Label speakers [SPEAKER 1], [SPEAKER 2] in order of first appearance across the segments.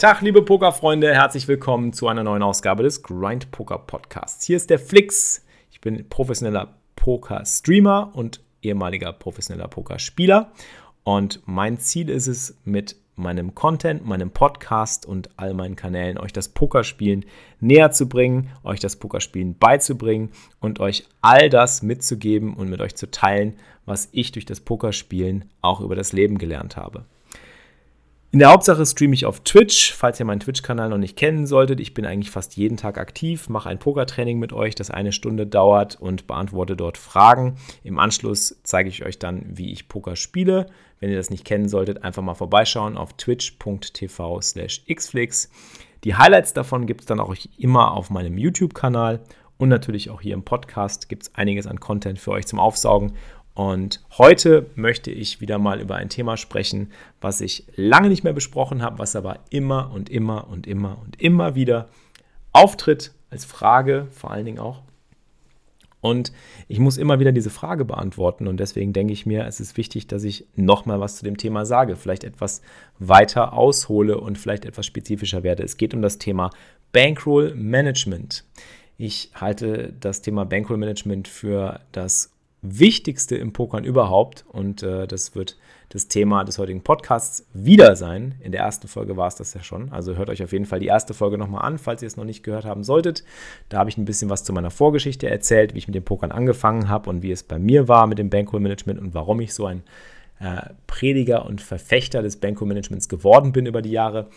[SPEAKER 1] Tag, liebe Pokerfreunde, herzlich willkommen zu einer neuen Ausgabe des Grind Poker Podcasts. Hier ist der Flix. Ich bin professioneller Poker-Streamer und ehemaliger professioneller Pokerspieler. Und mein Ziel ist es, mit meinem Content, meinem Podcast und all meinen Kanälen euch das Pokerspielen näher zu bringen, euch das Pokerspielen beizubringen und euch all das mitzugeben und mit euch zu teilen, was ich durch das Pokerspielen auch über das Leben gelernt habe. In der Hauptsache streame ich auf Twitch, falls ihr meinen Twitch-Kanal noch nicht kennen solltet. Ich bin eigentlich fast jeden Tag aktiv, mache ein Pokertraining mit euch, das eine Stunde dauert und beantworte dort Fragen. Im Anschluss zeige ich euch dann, wie ich Poker spiele. Wenn ihr das nicht kennen solltet, einfach mal vorbeischauen auf twitch.tv slash xflix. Die Highlights davon gibt es dann auch immer auf meinem YouTube-Kanal und natürlich auch hier im Podcast gibt es einiges an Content für euch zum Aufsaugen. Und heute möchte ich wieder mal über ein Thema sprechen, was ich lange nicht mehr besprochen habe, was aber immer und immer und immer und immer wieder auftritt als Frage, vor allen Dingen auch. Und ich muss immer wieder diese Frage beantworten und deswegen denke ich mir, es ist wichtig, dass ich nochmal was zu dem Thema sage, vielleicht etwas weiter aushole und vielleicht etwas spezifischer werde. Es geht um das Thema Bankroll Management. Ich halte das Thema Bankroll Management für das Wichtigste im Pokern überhaupt. Und äh, das wird das Thema des heutigen Podcasts wieder sein. In der ersten Folge war es das ja schon. Also hört euch auf jeden Fall die erste Folge nochmal an, falls ihr es noch nicht gehört haben solltet. Da habe ich ein bisschen was zu meiner Vorgeschichte erzählt, wie ich mit dem Pokern angefangen habe und wie es bei mir war mit dem Bankroll-Management und warum ich so ein äh, Prediger und Verfechter des Bankroll-Managements geworden bin über die Jahre.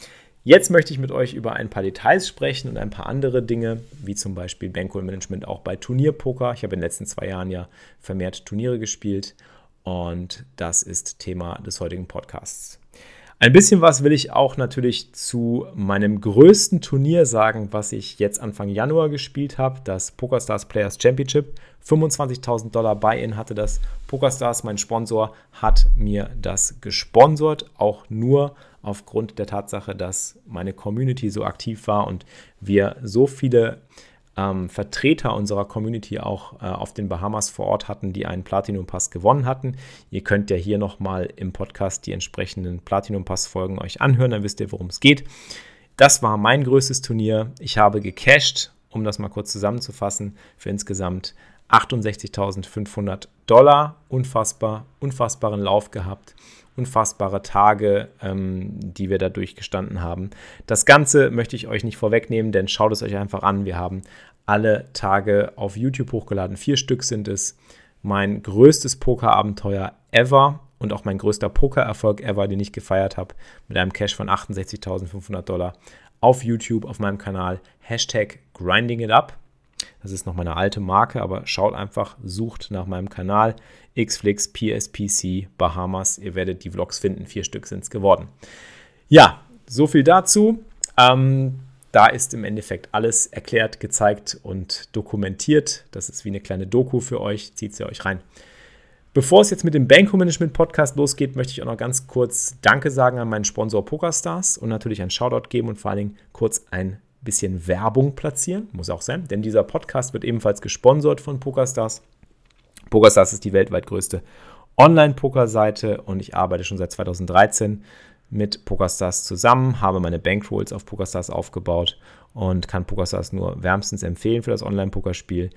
[SPEAKER 1] Jetzt möchte ich mit euch über ein paar Details sprechen und ein paar andere Dinge, wie zum Beispiel Bankroll-Management auch bei Turnierpoker. Ich habe in den letzten zwei Jahren ja vermehrt Turniere gespielt und das ist Thema des heutigen Podcasts. Ein bisschen was will ich auch natürlich zu meinem größten Turnier sagen, was ich jetzt Anfang Januar gespielt habe, das PokerStars Players Championship. 25.000 Dollar Buy-in hatte das. PokerStars, mein Sponsor, hat mir das gesponsert, auch nur aufgrund der Tatsache, dass meine Community so aktiv war und wir so viele ähm, Vertreter unserer Community auch äh, auf den Bahamas vor Ort hatten, die einen Platinum Pass gewonnen hatten. Ihr könnt ja hier nochmal im Podcast die entsprechenden Platinum Pass Folgen euch anhören, dann wisst ihr, worum es geht. Das war mein größtes Turnier. Ich habe gecashed, um das mal kurz zusammenzufassen, für insgesamt 68.500 Dollar. Unfassbar, unfassbaren Lauf gehabt unfassbare Tage, ähm, die wir da durchgestanden haben. Das Ganze möchte ich euch nicht vorwegnehmen, denn schaut es euch einfach an. Wir haben alle Tage auf YouTube hochgeladen. Vier Stück sind es. Mein größtes Pokerabenteuer ever und auch mein größter Pokererfolg ever, den ich gefeiert habe, mit einem Cash von 68.500 Dollar auf YouTube auf meinem Kanal. Hashtag Grinding It Up. Das ist noch meine alte Marke, aber schaut einfach, sucht nach meinem Kanal Xflix, PSPC, Bahamas. Ihr werdet die Vlogs finden. Vier Stück sind es geworden. Ja, so viel dazu. Ähm, da ist im Endeffekt alles erklärt, gezeigt und dokumentiert. Das ist wie eine kleine Doku für euch. Zieht sie euch rein. Bevor es jetzt mit dem Banco Management Podcast losgeht, möchte ich auch noch ganz kurz Danke sagen an meinen Sponsor PokerStars und natürlich ein Shoutout geben und vor allen Dingen kurz ein bisschen Werbung platzieren. Muss auch sein, denn dieser Podcast wird ebenfalls gesponsert von PokerStars. PokerStars ist die weltweit größte Online-Poker-Seite und ich arbeite schon seit 2013 mit PokerStars zusammen, habe meine Bankrolls auf PokerStars aufgebaut und kann PokerStars nur wärmstens empfehlen für das Online-Pokerspiel.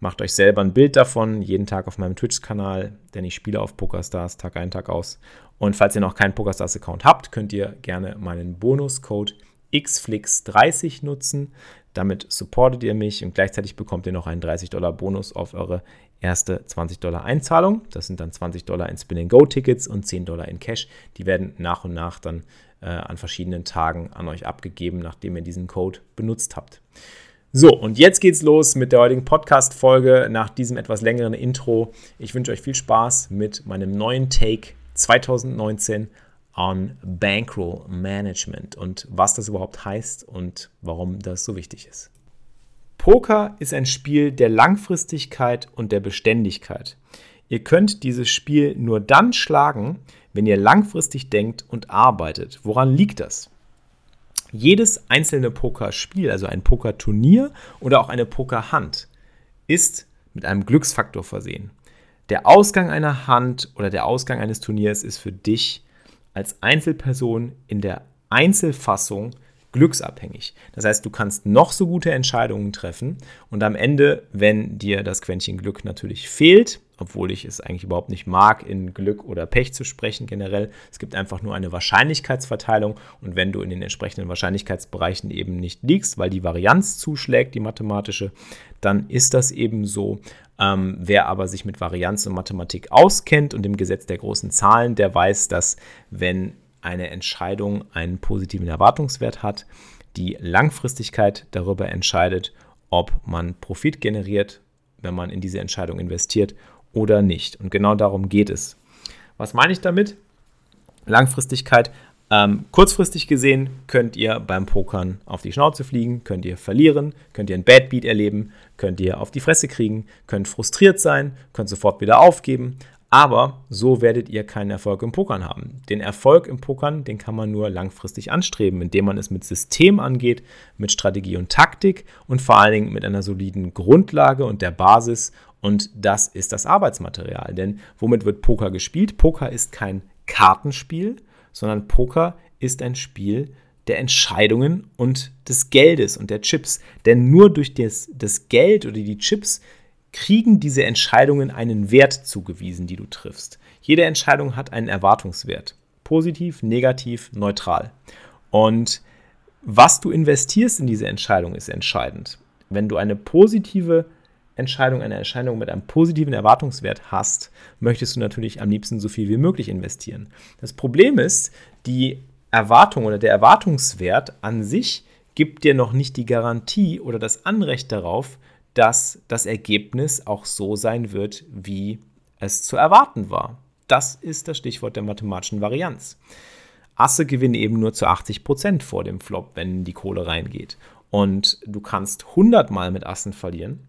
[SPEAKER 1] Macht euch selber ein Bild davon, jeden Tag auf meinem Twitch-Kanal, denn ich spiele auf PokerStars Tag ein, Tag aus. Und falls ihr noch keinen PokerStars-Account habt, könnt ihr gerne meinen Bonuscode XFlix30 nutzen. Damit supportet ihr mich und gleichzeitig bekommt ihr noch einen 30 Dollar Bonus auf eure erste 20 Dollar Einzahlung. Das sind dann 20 Dollar in Spin Go Tickets und 10 Dollar in Cash. Die werden nach und nach dann äh, an verschiedenen Tagen an euch abgegeben, nachdem ihr diesen Code benutzt habt. So, und jetzt geht's los mit der heutigen Podcast-Folge nach diesem etwas längeren Intro. Ich wünsche euch viel Spaß mit meinem neuen Take 2019 on Bankroll Management und was das überhaupt heißt und warum das so wichtig ist. Poker ist ein Spiel der Langfristigkeit und der Beständigkeit. Ihr könnt dieses Spiel nur dann schlagen, wenn ihr langfristig denkt und arbeitet. Woran liegt das? Jedes einzelne Pokerspiel, also ein Pokerturnier oder auch eine Pokerhand, ist mit einem Glücksfaktor versehen. Der Ausgang einer Hand oder der Ausgang eines Turniers ist für dich als Einzelperson in der Einzelfassung glücksabhängig. Das heißt, du kannst noch so gute Entscheidungen treffen und am Ende, wenn dir das Quäntchen Glück natürlich fehlt, obwohl ich es eigentlich überhaupt nicht mag, in Glück oder Pech zu sprechen generell. Es gibt einfach nur eine Wahrscheinlichkeitsverteilung und wenn du in den entsprechenden Wahrscheinlichkeitsbereichen eben nicht liegst, weil die Varianz zuschlägt, die mathematische, dann ist das eben so. Ähm, wer aber sich mit Varianz und Mathematik auskennt und dem Gesetz der großen Zahlen, der weiß, dass wenn eine Entscheidung einen positiven Erwartungswert hat, die Langfristigkeit darüber entscheidet, ob man Profit generiert, wenn man in diese Entscheidung investiert oder nicht. Und genau darum geht es. Was meine ich damit? Langfristigkeit. Ähm, kurzfristig gesehen könnt ihr beim Pokern auf die Schnauze fliegen, könnt ihr verlieren, könnt ihr ein Bad Beat erleben, könnt ihr auf die Fresse kriegen, könnt frustriert sein, könnt sofort wieder aufgeben. Aber so werdet ihr keinen Erfolg im Pokern haben. Den Erfolg im Pokern, den kann man nur langfristig anstreben, indem man es mit System angeht, mit Strategie und Taktik und vor allen Dingen mit einer soliden Grundlage und der Basis. Und das ist das Arbeitsmaterial. Denn womit wird Poker gespielt? Poker ist kein Kartenspiel, sondern Poker ist ein Spiel der Entscheidungen und des Geldes und der Chips. Denn nur durch das, das Geld oder die Chips kriegen diese Entscheidungen einen Wert zugewiesen, die du triffst. Jede Entscheidung hat einen Erwartungswert. Positiv, negativ, neutral. Und was du investierst in diese Entscheidung ist entscheidend. Wenn du eine positive Entscheidung, eine Entscheidung mit einem positiven Erwartungswert hast, möchtest du natürlich am liebsten so viel wie möglich investieren. Das Problem ist, die Erwartung oder der Erwartungswert an sich gibt dir noch nicht die Garantie oder das Anrecht darauf, dass das Ergebnis auch so sein wird, wie es zu erwarten war. Das ist das Stichwort der mathematischen Varianz. Asse gewinnen eben nur zu 80% vor dem Flop, wenn die Kohle reingeht. Und du kannst 100 Mal mit Assen verlieren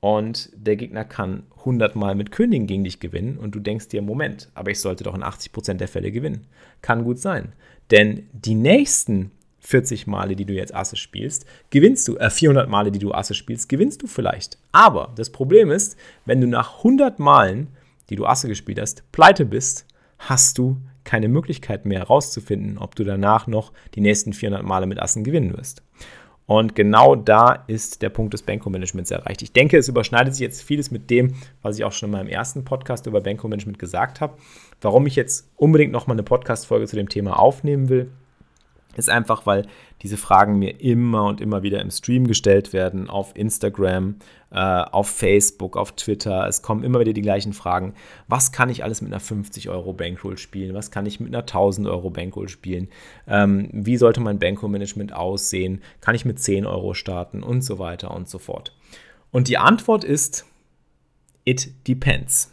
[SPEAKER 1] und der Gegner kann 100 Mal mit Königen gegen dich gewinnen und du denkst dir, Moment, aber ich sollte doch in 80% der Fälle gewinnen. Kann gut sein. Denn die nächsten 40 Male, die du jetzt Asse spielst, gewinnst du, äh, 400 Male, die du Asse spielst, gewinnst du vielleicht. Aber das Problem ist, wenn du nach 100 Malen, die du Asse gespielt hast, pleite bist, hast du keine Möglichkeit mehr herauszufinden, ob du danach noch die nächsten 400 Male mit Assen gewinnen wirst. Und genau da ist der Punkt des Banko-Managements erreicht. Ich denke, es überschneidet sich jetzt vieles mit dem, was ich auch schon in meinem ersten Podcast über Banko-Management gesagt habe. Warum ich jetzt unbedingt nochmal eine Podcast-Folge zu dem Thema aufnehmen will, ist einfach, weil diese Fragen mir immer und immer wieder im Stream gestellt werden, auf Instagram, äh, auf Facebook, auf Twitter. Es kommen immer wieder die gleichen Fragen. Was kann ich alles mit einer 50 Euro Bankroll spielen? Was kann ich mit einer 1000 Euro Bankroll spielen? Ähm, wie sollte mein Bankroll-Management aussehen? Kann ich mit 10 Euro starten? Und so weiter und so fort. Und die Antwort ist, it depends.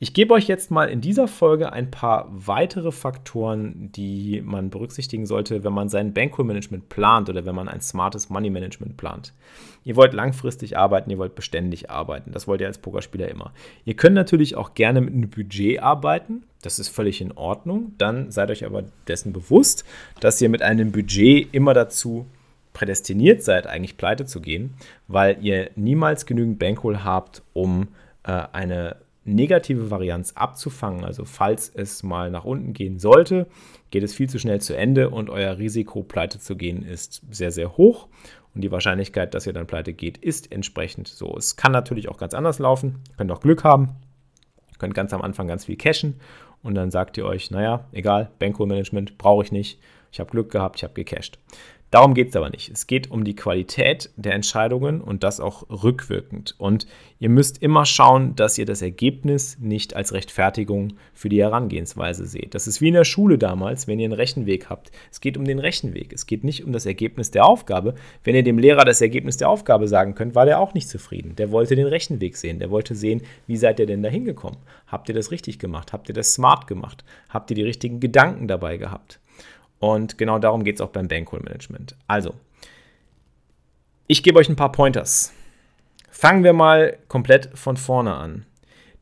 [SPEAKER 1] Ich gebe euch jetzt mal in dieser Folge ein paar weitere Faktoren, die man berücksichtigen sollte, wenn man sein Bankroll-Management plant oder wenn man ein smartes Money-Management plant. Ihr wollt langfristig arbeiten, ihr wollt beständig arbeiten. Das wollt ihr als Pokerspieler immer. Ihr könnt natürlich auch gerne mit einem Budget arbeiten. Das ist völlig in Ordnung. Dann seid euch aber dessen bewusst, dass ihr mit einem Budget immer dazu prädestiniert seid, eigentlich pleite zu gehen, weil ihr niemals genügend Bankroll habt, um äh, eine negative Varianz abzufangen. Also falls es mal nach unten gehen sollte, geht es viel zu schnell zu Ende und euer Risiko, pleite zu gehen, ist sehr, sehr hoch. Und die Wahrscheinlichkeit, dass ihr dann pleite geht, ist entsprechend so. Es kann natürlich auch ganz anders laufen. Ihr könnt auch Glück haben. Ihr könnt ganz am Anfang ganz viel cashen und dann sagt ihr euch, naja, egal, Bankroll-Management brauche ich nicht. Ich habe Glück gehabt, ich habe gecashed. Darum geht es aber nicht. Es geht um die Qualität der Entscheidungen und das auch rückwirkend. Und ihr müsst immer schauen, dass ihr das Ergebnis nicht als Rechtfertigung für die Herangehensweise seht. Das ist wie in der Schule damals, wenn ihr einen Rechenweg habt. Es geht um den Rechenweg. Es geht nicht um das Ergebnis der Aufgabe. Wenn ihr dem Lehrer das Ergebnis der Aufgabe sagen könnt, war der auch nicht zufrieden. Der wollte den Rechenweg sehen. Der wollte sehen, wie seid ihr denn da hingekommen? Habt ihr das richtig gemacht? Habt ihr das smart gemacht? Habt ihr die richtigen Gedanken dabei gehabt? Und genau darum geht es auch beim Bankroll-Management. Also, ich gebe euch ein paar Pointers. Fangen wir mal komplett von vorne an.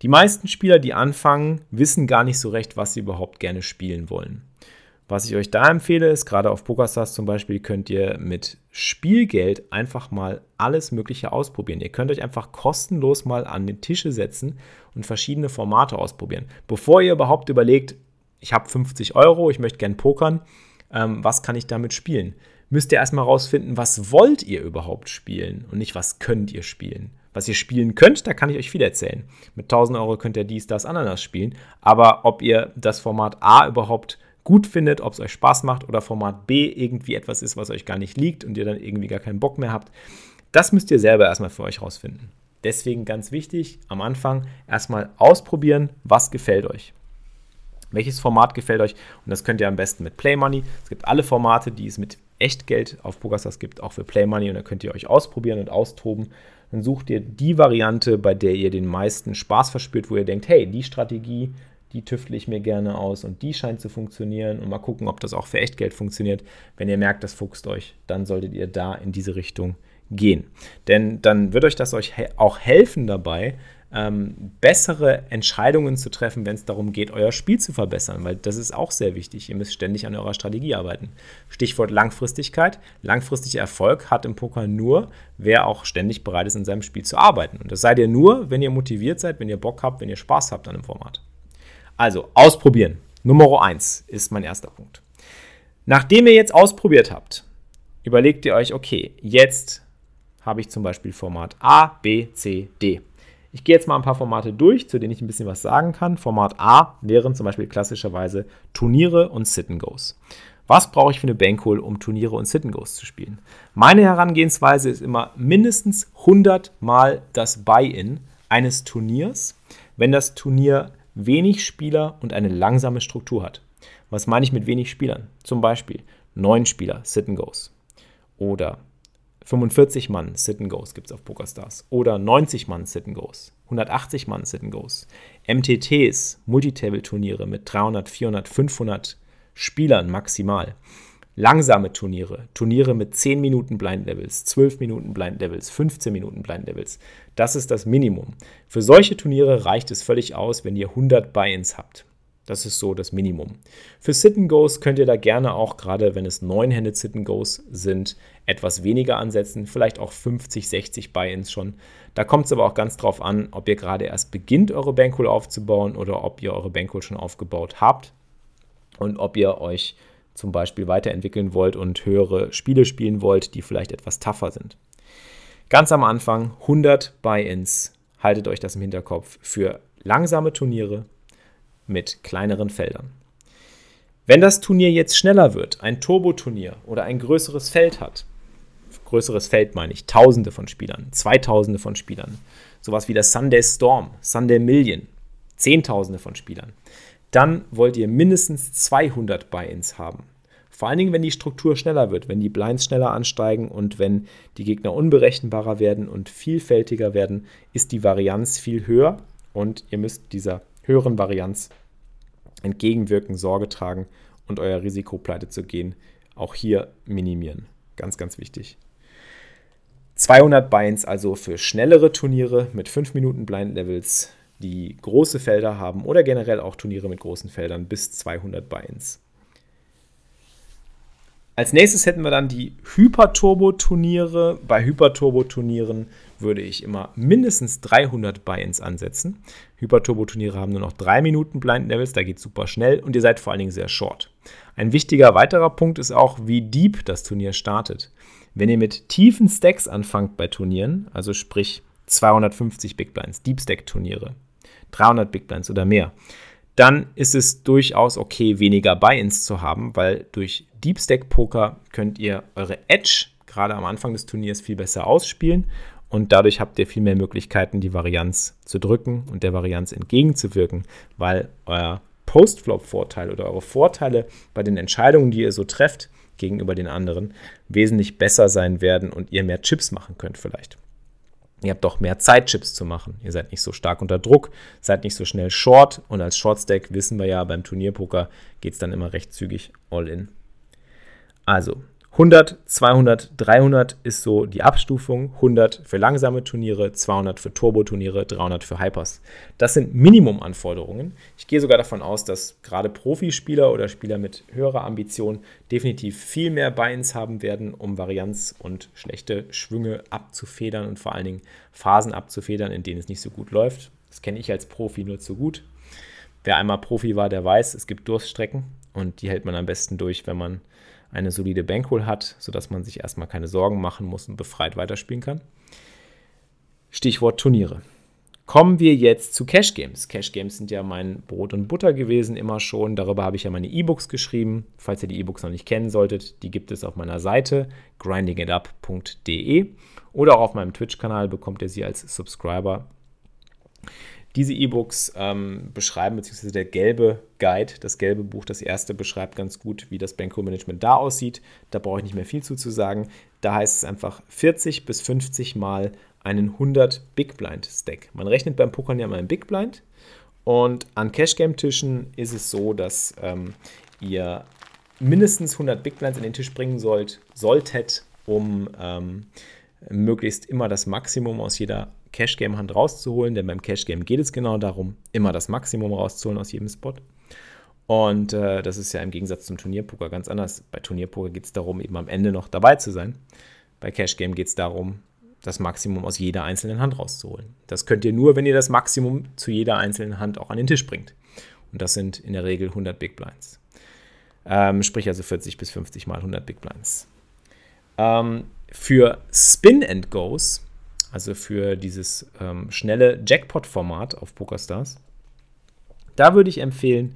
[SPEAKER 1] Die meisten Spieler, die anfangen, wissen gar nicht so recht, was sie überhaupt gerne spielen wollen. Was ich euch da empfehle, ist gerade auf PokerStars zum Beispiel, könnt ihr mit Spielgeld einfach mal alles Mögliche ausprobieren. Ihr könnt euch einfach kostenlos mal an den Tische setzen und verschiedene Formate ausprobieren. Bevor ihr überhaupt überlegt, ich habe 50 Euro, ich möchte gern pokern, ähm, was kann ich damit spielen? Müsst ihr erstmal rausfinden, was wollt ihr überhaupt spielen und nicht, was könnt ihr spielen. Was ihr spielen könnt, da kann ich euch viel erzählen. Mit 1000 Euro könnt ihr dies, das, Ananas spielen. Aber ob ihr das Format A überhaupt gut findet, ob es euch Spaß macht oder Format B irgendwie etwas ist, was euch gar nicht liegt und ihr dann irgendwie gar keinen Bock mehr habt, das müsst ihr selber erstmal für euch rausfinden. Deswegen ganz wichtig, am Anfang erstmal ausprobieren, was gefällt euch. Welches Format gefällt euch? Und das könnt ihr am besten mit Play Money. Es gibt alle Formate, die es mit Echtgeld auf PokerStars gibt, auch für Play Money. Und da könnt ihr euch ausprobieren und austoben. Dann sucht ihr die Variante, bei der ihr den meisten Spaß verspürt, wo ihr denkt, hey, die Strategie, die tüftle ich mir gerne aus und die scheint zu funktionieren. Und mal gucken, ob das auch für Echtgeld funktioniert. Wenn ihr merkt, das fuchst euch, dann solltet ihr da in diese Richtung gehen. Denn dann wird euch das euch auch helfen dabei, ähm, bessere Entscheidungen zu treffen, wenn es darum geht, euer Spiel zu verbessern, weil das ist auch sehr wichtig. Ihr müsst ständig an eurer Strategie arbeiten. Stichwort Langfristigkeit. Langfristiger Erfolg hat im Poker nur, wer auch ständig bereit ist, in seinem Spiel zu arbeiten. Und das seid ihr nur, wenn ihr motiviert seid, wenn ihr Bock habt, wenn ihr Spaß habt an dem Format. Also, ausprobieren. Nummer 1 ist mein erster Punkt. Nachdem ihr jetzt ausprobiert habt, überlegt ihr euch, okay, jetzt habe ich zum Beispiel Format A, B, C, D. Ich gehe jetzt mal ein paar Formate durch, zu denen ich ein bisschen was sagen kann. Format A wären zum Beispiel klassischerweise Turniere und Sit-and-Goes. Was brauche ich für eine Bankroll, um Turniere und Sit-and-Goes zu spielen? Meine Herangehensweise ist immer mindestens 100 Mal das Buy-in eines Turniers, wenn das Turnier wenig Spieler und eine langsame Struktur hat. Was meine ich mit wenig Spielern? Zum Beispiel 9 Spieler, Sit-and-Goes. Oder 45 Mann Sit and Goes gibt es auf PokerStars. Oder 90 Mann Sit and Goes. 180 Mann Sit and Goes. MTTs, Multitable-Turniere mit 300, 400, 500 Spielern maximal. Langsame Turniere, Turniere mit 10 Minuten Blind Levels, 12 Minuten Blind Levels, 15 Minuten Blind Levels. Das ist das Minimum. Für solche Turniere reicht es völlig aus, wenn ihr 100 Buy-ins habt. Das ist so das Minimum. Für Sit-and-Goes könnt ihr da gerne auch, gerade wenn es neun-handed Sit-and-Goes sind, etwas weniger ansetzen, vielleicht auch 50, 60 Buy-ins schon. Da kommt es aber auch ganz drauf an, ob ihr gerade erst beginnt, eure Bankroll aufzubauen oder ob ihr eure Bankroll schon aufgebaut habt und ob ihr euch zum Beispiel weiterentwickeln wollt und höhere Spiele spielen wollt, die vielleicht etwas tougher sind. Ganz am Anfang 100 Buy-ins. Haltet euch das im Hinterkopf für langsame Turniere mit kleineren Feldern. Wenn das Turnier jetzt schneller wird, ein Turbo-Turnier oder ein größeres Feld hat, größeres Feld meine ich, Tausende von Spielern, Zweitausende von Spielern, sowas wie das Sunday Storm, Sunday Million, Zehntausende von Spielern, dann wollt ihr mindestens 200 Buy-ins haben. Vor allen Dingen, wenn die Struktur schneller wird, wenn die Blinds schneller ansteigen und wenn die Gegner unberechenbarer werden und vielfältiger werden, ist die Varianz viel höher und ihr müsst dieser höheren Varianz entgegenwirken, Sorge tragen und euer Risiko pleite zu gehen auch hier minimieren. Ganz, ganz wichtig. 200 Binds also für schnellere Turniere mit 5 Minuten Blind Levels, die große Felder haben oder generell auch Turniere mit großen Feldern bis 200 Binds. Als nächstes hätten wir dann die Hyperturbo-Turniere. Bei Hyperturbo-Turnieren würde ich immer mindestens 300 Buy-ins ansetzen. Hyperturbo-Turniere haben nur noch 3 Minuten Blind Levels, da geht es super schnell und ihr seid vor allen Dingen sehr short. Ein wichtiger weiterer Punkt ist auch, wie deep das Turnier startet. Wenn ihr mit tiefen Stacks anfangt bei Turnieren, also sprich 250 Big Blinds, Deep Stack Turniere, 300 Big Blinds oder mehr, dann ist es durchaus okay, weniger Buy-ins zu haben, weil durch Deep Stack Poker könnt ihr eure Edge gerade am Anfang des Turniers viel besser ausspielen und dadurch habt ihr viel mehr Möglichkeiten, die Varianz zu drücken und der Varianz entgegenzuwirken, weil euer Post-Flop-Vorteil oder eure Vorteile bei den Entscheidungen, die ihr so trefft, gegenüber den anderen, wesentlich besser sein werden und ihr mehr Chips machen könnt vielleicht. Ihr habt doch mehr Zeit, Chips zu machen. Ihr seid nicht so stark unter Druck, seid nicht so schnell short und als Short-Stack wissen wir ja, beim Turnierpoker geht es dann immer recht zügig all in. Also, 100, 200, 300 ist so die Abstufung. 100 für langsame Turniere, 200 für Turbo-Turniere, 300 für Hypers. Das sind Minimumanforderungen. Ich gehe sogar davon aus, dass gerade Profispieler oder Spieler mit höherer Ambition definitiv viel mehr Buy-ins haben werden, um Varianz und schlechte Schwünge abzufedern und vor allen Dingen Phasen abzufedern, in denen es nicht so gut läuft. Das kenne ich als Profi nur zu gut. Wer einmal Profi war, der weiß, es gibt Durststrecken und die hält man am besten durch, wenn man eine solide Bankroll hat, sodass man sich erstmal keine Sorgen machen muss und befreit weiterspielen kann. Stichwort Turniere. Kommen wir jetzt zu Cash Games. Cash Games sind ja mein Brot und Butter gewesen immer schon. Darüber habe ich ja meine E-Books geschrieben. Falls ihr die E-Books noch nicht kennen solltet, die gibt es auf meiner Seite grindingitup.de oder auch auf meinem Twitch-Kanal bekommt ihr sie als Subscriber. Diese E-Books ähm, beschreiben, beziehungsweise der gelbe Guide, das gelbe Buch, das erste, beschreibt ganz gut, wie das Bankroll-Management da aussieht. Da brauche ich nicht mehr viel zu, zu sagen. Da heißt es einfach 40 bis 50 Mal einen 100 Big Blind Stack. Man rechnet beim Pokern ja mal einen Big Blind. Und an Cash Game Tischen ist es so, dass ähm, ihr mindestens 100 Big Blinds in den Tisch bringen sollt, solltet, um ähm, möglichst immer das Maximum aus jeder Cash-Game-Hand rauszuholen, denn beim Cash-Game geht es genau darum, immer das Maximum rauszuholen aus jedem Spot. Und äh, das ist ja im Gegensatz zum Turnierpoker ganz anders. Bei Turnierpoker geht es darum, eben am Ende noch dabei zu sein. Bei Cash Game geht es darum, das Maximum aus jeder einzelnen Hand rauszuholen. Das könnt ihr nur, wenn ihr das Maximum zu jeder einzelnen Hand auch an den Tisch bringt. Und das sind in der Regel 100 Big Blinds. Ähm, sprich also 40 bis 50 mal 100 Big Blinds. Ähm, für Spin and Goes also für dieses ähm, schnelle Jackpot-Format auf PokerStars. Da würde ich empfehlen,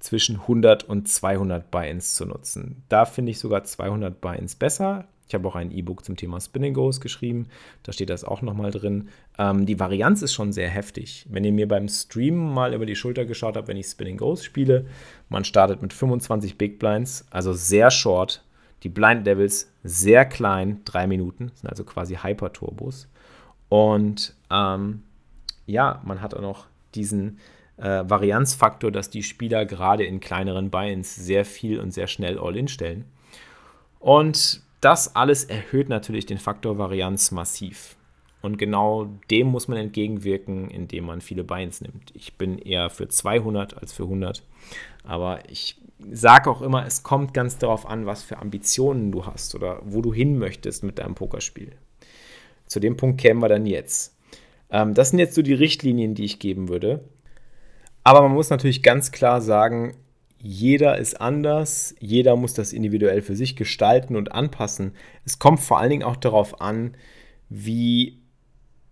[SPEAKER 1] zwischen 100 und 200 Buy-ins zu nutzen. Da finde ich sogar 200 Buy-ins besser. Ich habe auch ein E-Book zum Thema Spinning Goes geschrieben. Da steht das auch nochmal drin. Ähm, die Varianz ist schon sehr heftig. Wenn ihr mir beim Stream mal über die Schulter geschaut habt, wenn ich Spinning Goes spiele, man startet mit 25 Big Blinds, also sehr short. Die Blind Devils sehr klein, drei Minuten, sind also quasi Hyper-Turbos. Und ähm, ja, man hat auch noch diesen äh, Varianzfaktor, dass die Spieler gerade in kleineren Buy-ins sehr viel und sehr schnell All-In stellen. Und das alles erhöht natürlich den Faktor Varianz massiv. Und genau dem muss man entgegenwirken, indem man viele Buy-ins nimmt. Ich bin eher für 200 als für 100. Aber ich sage auch immer, es kommt ganz darauf an, was für Ambitionen du hast oder wo du hin möchtest mit deinem Pokerspiel. Zu dem Punkt kämen wir dann jetzt. Ähm, das sind jetzt so die Richtlinien, die ich geben würde. Aber man muss natürlich ganz klar sagen, jeder ist anders, jeder muss das individuell für sich gestalten und anpassen. Es kommt vor allen Dingen auch darauf an, wie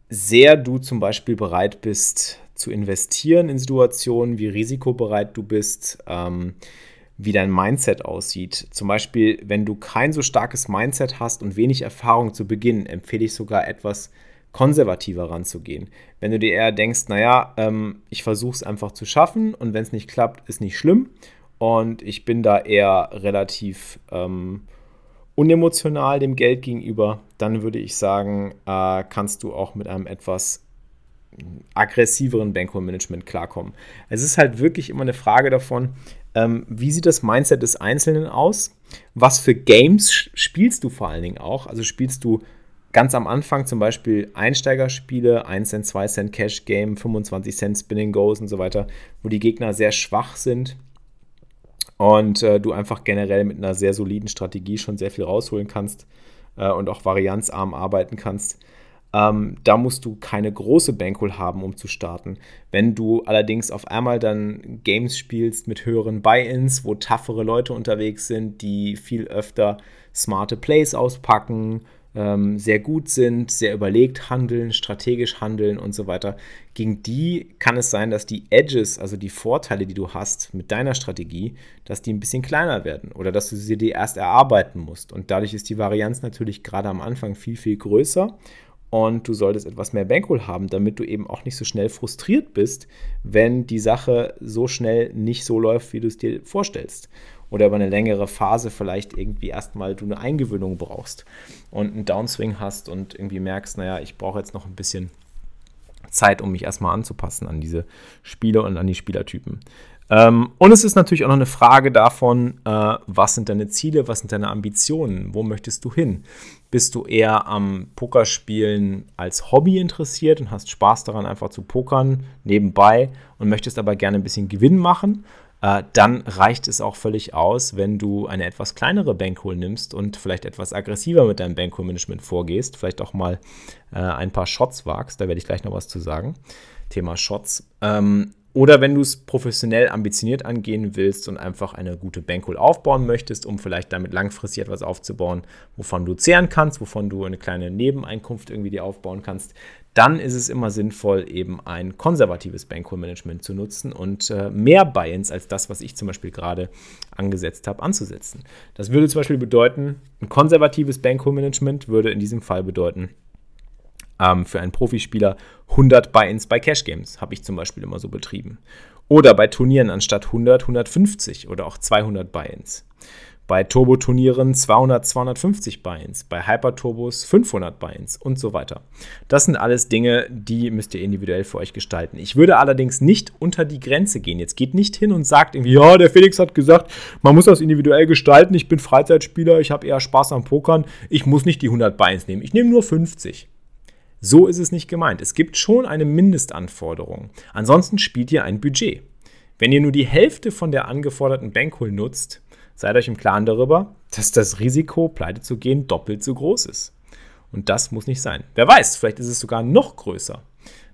[SPEAKER 1] sehr du zum Beispiel bereit bist zu investieren in Situationen, wie risikobereit du bist, ähm, wie dein Mindset aussieht. Zum Beispiel, wenn du kein so starkes Mindset hast und wenig Erfahrung zu Beginn, empfehle ich sogar etwas konservativer ranzugehen. Wenn du dir eher denkst, naja, ähm, ich versuche es einfach zu schaffen und wenn es nicht klappt, ist nicht schlimm. Und ich bin da eher relativ ähm, unemotional dem Geld gegenüber, dann würde ich sagen, äh, kannst du auch mit einem etwas aggressiveren Bankroll-Management klarkommen. Es ist halt wirklich immer eine Frage davon, ähm, wie sieht das Mindset des Einzelnen aus? Was für Games spielst du vor allen Dingen auch? Also spielst du ganz am Anfang zum Beispiel Einsteigerspiele, 1 Cent, 2 Cent Cash Game, 25 Cent Spinning Goes und so weiter, wo die Gegner sehr schwach sind und äh, du einfach generell mit einer sehr soliden Strategie schon sehr viel rausholen kannst äh, und auch varianzarm arbeiten kannst. Ähm, da musst du keine große Bankroll haben, um zu starten. Wenn du allerdings auf einmal dann Games spielst mit höheren Buy-ins, wo toughere Leute unterwegs sind, die viel öfter smarte Plays auspacken, ähm, sehr gut sind, sehr überlegt handeln, strategisch handeln und so weiter, gegen die kann es sein, dass die Edges, also die Vorteile, die du hast mit deiner Strategie, dass die ein bisschen kleiner werden oder dass du sie dir erst erarbeiten musst. Und dadurch ist die Varianz natürlich gerade am Anfang viel, viel größer. Und du solltest etwas mehr Bankroll haben, damit du eben auch nicht so schnell frustriert bist, wenn die Sache so schnell nicht so läuft, wie du es dir vorstellst. Oder über eine längere Phase vielleicht irgendwie erstmal du eine Eingewöhnung brauchst und einen Downswing hast und irgendwie merkst, naja, ich brauche jetzt noch ein bisschen Zeit, um mich erstmal anzupassen an diese Spieler und an die Spielertypen. Ähm, und es ist natürlich auch noch eine Frage davon, äh, was sind deine Ziele, was sind deine Ambitionen, wo möchtest du hin? Bist du eher am Pokerspielen als Hobby interessiert und hast Spaß daran, einfach zu pokern nebenbei und möchtest aber gerne ein bisschen Gewinn machen? Äh, dann reicht es auch völlig aus, wenn du eine etwas kleinere Bankroll nimmst und vielleicht etwas aggressiver mit deinem Bankroll-Management vorgehst, vielleicht auch mal äh, ein paar Shots wagst, da werde ich gleich noch was zu sagen. Thema Shots. Ähm, oder wenn du es professionell ambitioniert angehen willst und einfach eine gute Bankroll aufbauen möchtest, um vielleicht damit langfristig etwas aufzubauen, wovon du zehren kannst, wovon du eine kleine Nebeneinkunft irgendwie dir aufbauen kannst, dann ist es immer sinnvoll, eben ein konservatives Bankroll-Management zu nutzen und äh, mehr Buy-ins als das, was ich zum Beispiel gerade angesetzt habe, anzusetzen. Das würde zum Beispiel bedeuten, ein konservatives Bankroll-Management würde in diesem Fall bedeuten, ähm, für einen Profispieler 100 Buy-ins bei Cash Games, habe ich zum Beispiel immer so betrieben. Oder bei Turnieren anstatt 100, 150 oder auch 200 Buy-ins. Bei Turbo-Turnieren 200, 250 Buy-ins, bei Hyper-Turbos 500 Buy-ins und so weiter. Das sind alles Dinge, die müsst ihr individuell für euch gestalten. Ich würde allerdings nicht unter die Grenze gehen. Jetzt geht nicht hin und sagt irgendwie, ja, der Felix hat gesagt, man muss das individuell gestalten. Ich bin Freizeitspieler, ich habe eher Spaß am Pokern. Ich muss nicht die 100 Buy-ins nehmen. Ich nehme nur 50. So ist es nicht gemeint. Es gibt schon eine Mindestanforderung. Ansonsten spielt ihr ein Budget. Wenn ihr nur die Hälfte von der angeforderten Bankroll nutzt, Seid euch im Klaren darüber, dass das Risiko, pleite zu gehen, doppelt so groß ist. Und das muss nicht sein. Wer weiß, vielleicht ist es sogar noch größer.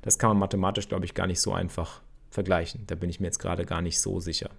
[SPEAKER 1] Das kann man mathematisch, glaube ich, gar nicht so einfach vergleichen. Da bin ich mir jetzt gerade gar nicht so sicher.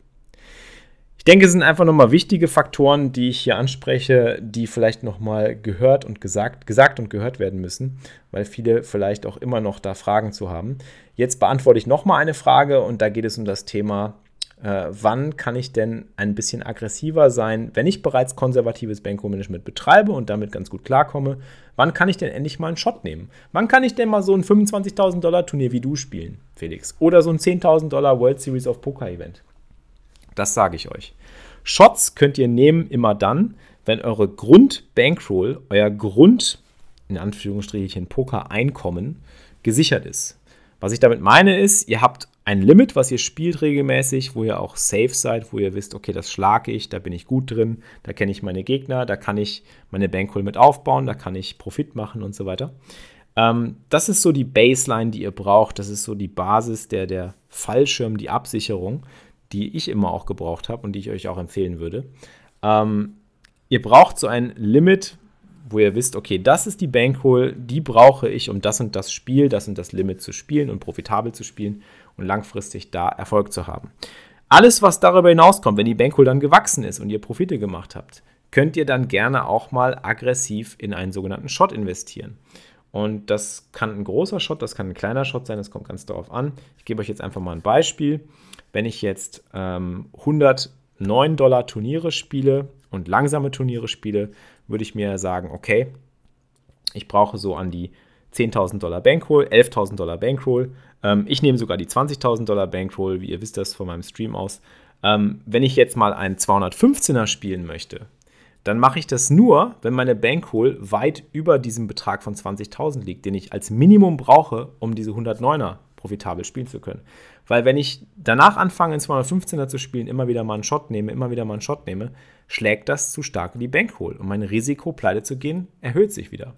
[SPEAKER 1] Ich denke, es sind einfach nochmal wichtige Faktoren, die ich hier anspreche, die vielleicht nochmal gehört und gesagt, gesagt und gehört werden müssen, weil viele vielleicht auch immer noch da Fragen zu haben. Jetzt beantworte ich nochmal eine Frage und da geht es um das Thema äh, wann kann ich denn ein bisschen aggressiver sein, wenn ich bereits konservatives Banko-Management betreibe und damit ganz gut klarkomme, wann kann ich denn endlich mal einen Shot nehmen? Wann kann ich denn mal so ein 25.000 Dollar Turnier wie du spielen, Felix? Oder so ein 10.000 Dollar World Series of Poker Event? Das sage ich euch. Shots könnt ihr nehmen immer dann, wenn eure Grund-Bankroll, euer Grund, in Anführungsstrichen Poker-Einkommen, gesichert ist. Was ich damit meine ist, ihr habt ein Limit, was ihr spielt regelmäßig, wo ihr auch safe seid, wo ihr wisst, okay, das schlage ich, da bin ich gut drin, da kenne ich meine Gegner, da kann ich meine Bankroll mit aufbauen, da kann ich Profit machen und so weiter. Ähm, das ist so die Baseline, die ihr braucht. Das ist so die Basis, der, der Fallschirm, die Absicherung, die ich immer auch gebraucht habe und die ich euch auch empfehlen würde. Ähm, ihr braucht so ein Limit, wo ihr wisst, okay, das ist die Bankroll, die brauche ich, um das und das Spiel, das und das Limit zu spielen und profitabel zu spielen und langfristig da Erfolg zu haben. Alles, was darüber hinauskommt, wenn die Bankroll dann gewachsen ist und ihr Profite gemacht habt, könnt ihr dann gerne auch mal aggressiv in einen sogenannten Shot investieren. Und das kann ein großer Shot, das kann ein kleiner Shot sein, das kommt ganz darauf an. Ich gebe euch jetzt einfach mal ein Beispiel. Wenn ich jetzt ähm, 109 Dollar Turniere spiele und langsame Turniere spiele, würde ich mir sagen, okay, ich brauche so an die 10.000 Dollar Bankroll, 11.000 Dollar Bankroll. Ähm, ich nehme sogar die 20.000 Dollar Bankroll, wie ihr wisst das von meinem Stream aus. Ähm, wenn ich jetzt mal einen 215er spielen möchte, dann mache ich das nur, wenn meine Bankroll weit über diesem Betrag von 20.000 liegt, den ich als Minimum brauche, um diese 109er profitabel spielen zu können. Weil wenn ich danach anfange, einen 215er zu spielen, immer wieder mal einen Shot nehme, immer wieder mal einen Shot nehme, schlägt das zu stark in die Bankroll und mein Risiko, pleite zu gehen, erhöht sich wieder.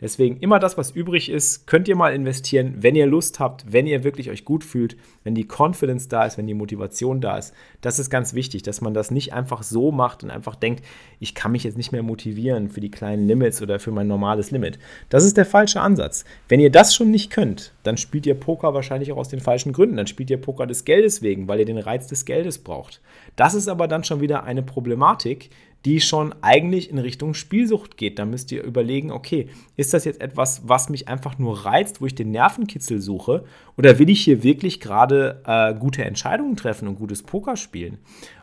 [SPEAKER 1] Deswegen immer das, was übrig ist, könnt ihr mal investieren, wenn ihr Lust habt, wenn ihr wirklich euch gut fühlt, wenn die Confidence da ist, wenn die Motivation da ist, Das ist ganz wichtig, dass man das nicht einfach so macht und einfach denkt, ich kann mich jetzt nicht mehr motivieren für die kleinen Limits oder für mein normales Limit. Das ist der falsche Ansatz. Wenn ihr das schon nicht könnt, dann spielt ihr Poker wahrscheinlich auch aus den falschen Gründen. Dann spielt ihr Poker des Geldes wegen, weil ihr den Reiz des Geldes braucht. Das ist aber dann schon wieder eine Problematik, die schon eigentlich in Richtung Spielsucht geht. Da müsst ihr überlegen, okay, ist das jetzt etwas, was mich einfach nur reizt, wo ich den Nervenkitzel suche? Oder will ich hier wirklich gerade äh, gute Entscheidungen treffen und gutes Poker spielen?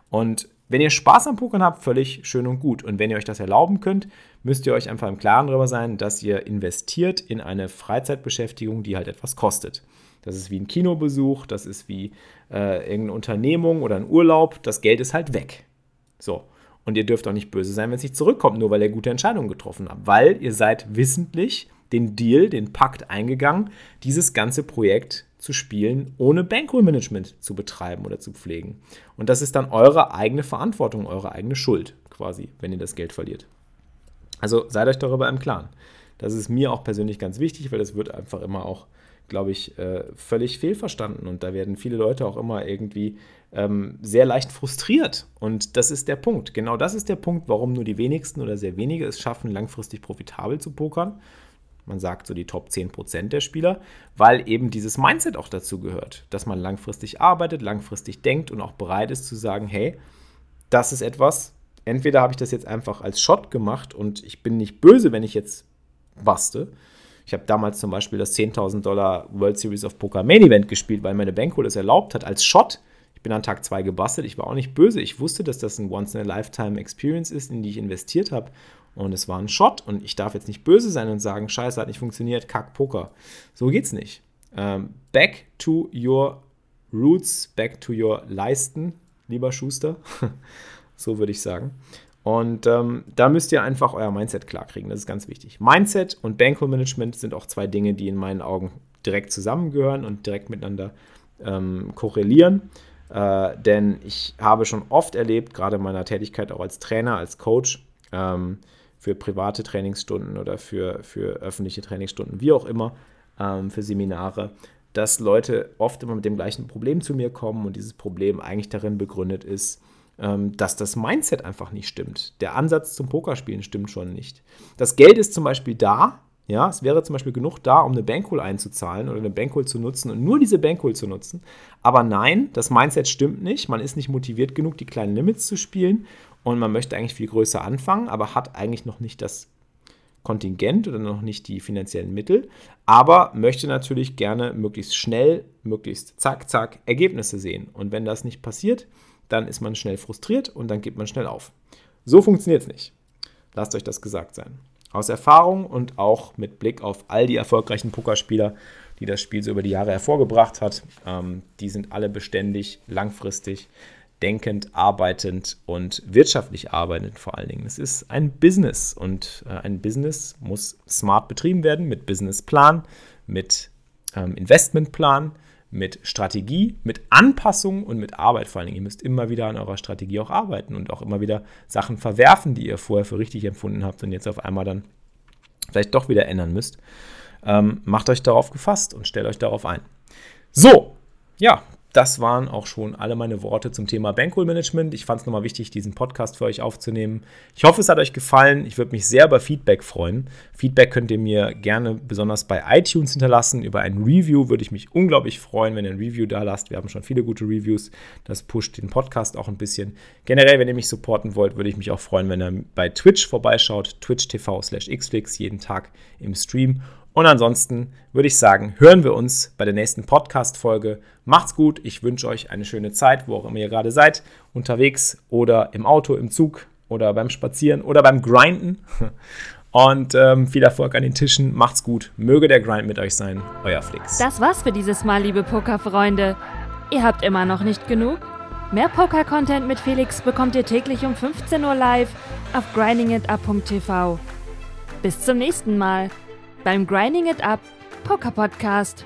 [SPEAKER 1] Und wenn ihr Spaß am Pokern habt, völlig schön und gut. Und wenn ihr euch das erlauben könnt, müsst ihr euch einfach im Klaren darüber sein, dass ihr investiert in eine Freizeitbeschäftigung, die halt etwas kostet. Das ist wie ein Kinobesuch, das ist wie äh, irgendeine Unternehmung oder ein Urlaub. Das Geld ist halt weg. So. Und ihr dürft auch nicht böse sein, wenn es nicht zurückkommt, nur weil ihr gute Entscheidungen getroffen habt. Weil ihr seid wissentlich den Deal, den Pakt eingegangen, dieses ganze Projekt zu spielen, ohne Bankroll-Management zu betreiben oder zu pflegen. Und das ist dann eure eigene Verantwortung, eure eigene Schuld quasi, wenn ihr das Geld verliert. Also seid euch darüber im Klaren. Das ist mir auch persönlich ganz wichtig, weil das wird einfach immer auch, glaube ich, äh, völlig fehlverstanden. Und da werden viele Leute auch immer irgendwie ähm, sehr leicht frustriert. Und das ist der Punkt. Genau das ist der Punkt, warum nur die wenigsten oder sehr wenige es schaffen, langfristig profitabel zu pokern. Man sagt so die Top 10% der Spieler, weil eben dieses Mindset auch dazu gehört, dass man langfristig arbeitet, langfristig denkt und auch bereit ist zu sagen, hey, das ist etwas, entweder habe ich das jetzt einfach als Shot gemacht und ich bin nicht böse, wenn ich jetzt baste. Ich habe damals zum Beispiel das 10.000 Dollar World Series of Poker Main Event gespielt, weil meine Bankroll es erlaubt hat, als Shot bin an Tag 2 gebastelt. Ich war auch nicht böse. Ich wusste, dass das ein Once-in-a-Lifetime-Experience ist, in die ich investiert habe. Und es war ein Shot. Und ich darf jetzt nicht böse sein und sagen, Scheiße, hat nicht funktioniert, kack Poker. So geht's nicht. Ähm, back to your roots, back to your Leisten, lieber Schuster. so würde ich sagen. Und ähm, da müsst ihr einfach euer Mindset klarkriegen. Das ist ganz wichtig. Mindset und Bankroll Management sind auch zwei Dinge, die in meinen Augen direkt zusammengehören und direkt miteinander ähm, korrelieren. Äh, denn ich habe schon oft erlebt, gerade in meiner Tätigkeit auch als Trainer, als Coach, ähm, für private Trainingsstunden oder für, für öffentliche Trainingsstunden, wie auch immer, ähm, für Seminare, dass Leute oft immer mit dem gleichen Problem zu mir kommen und dieses Problem eigentlich darin begründet ist, dass das Mindset einfach nicht stimmt. Der Ansatz zum Pokerspielen stimmt schon nicht. Das Geld ist zum Beispiel da, ja, es wäre zum Beispiel genug da, um eine Bankroll einzuzahlen oder eine Bankroll zu nutzen und nur diese Bankroll zu nutzen. Aber nein, das Mindset stimmt nicht. Man ist nicht motiviert genug, die kleinen Limits zu spielen und man möchte eigentlich viel größer anfangen, aber hat eigentlich noch nicht das Kontingent oder noch nicht die finanziellen Mittel, aber möchte natürlich gerne möglichst schnell, möglichst zack, zack Ergebnisse sehen. Und wenn das nicht passiert, dann ist man schnell frustriert und dann gibt man schnell auf. So funktioniert es nicht. Lasst euch das gesagt sein. Aus Erfahrung und auch mit Blick auf all die erfolgreichen Pokerspieler, die das Spiel so über die Jahre hervorgebracht hat, ähm, die sind alle beständig, langfristig, denkend, arbeitend und wirtschaftlich arbeitend vor allen Dingen. Es ist ein Business und äh, ein Business muss smart betrieben werden mit Businessplan, mit ähm, Investmentplan, mit Strategie, mit Anpassung und mit Arbeit vor allen Dingen. Ihr müsst immer wieder an eurer Strategie auch arbeiten und auch immer wieder Sachen verwerfen, die ihr vorher für richtig empfunden habt und jetzt auf einmal dann vielleicht doch wieder ändern müsst. Ähm, macht euch darauf gefasst und stellt euch darauf ein. So, ja, das waren auch schon alle meine Worte zum Thema Bankroll Management. Ich fand es nochmal wichtig, diesen Podcast für euch aufzunehmen. Ich hoffe, es hat euch gefallen. Ich würde mich sehr über Feedback freuen. Feedback könnt ihr mir gerne besonders bei iTunes hinterlassen. Über ein Review würde ich mich unglaublich freuen, wenn ihr ein Review da lasst. Wir haben schon viele gute Reviews. Das pusht den Podcast auch ein bisschen. Generell, wenn ihr mich supporten wollt, würde ich mich auch freuen, wenn ihr bei Twitch vorbeischaut. Twitch TV slash xflix jeden Tag im Stream. Und ansonsten würde ich sagen, hören wir uns bei der nächsten Podcast-Folge. Macht's gut, ich wünsche euch eine schöne Zeit, wo auch immer ihr gerade seid, unterwegs oder im Auto, im Zug oder beim Spazieren oder beim Grinden. Und ähm, viel Erfolg an den Tischen. Macht's gut. Möge der Grind mit euch sein. Euer Flix.
[SPEAKER 2] Das war's für dieses Mal, liebe Pokerfreunde. Ihr habt immer noch nicht genug? Mehr Poker-Content mit Felix bekommt ihr täglich um 15 Uhr live auf grindingitup.tv. Bis zum nächsten Mal beim Grinding It Up Poker Podcast.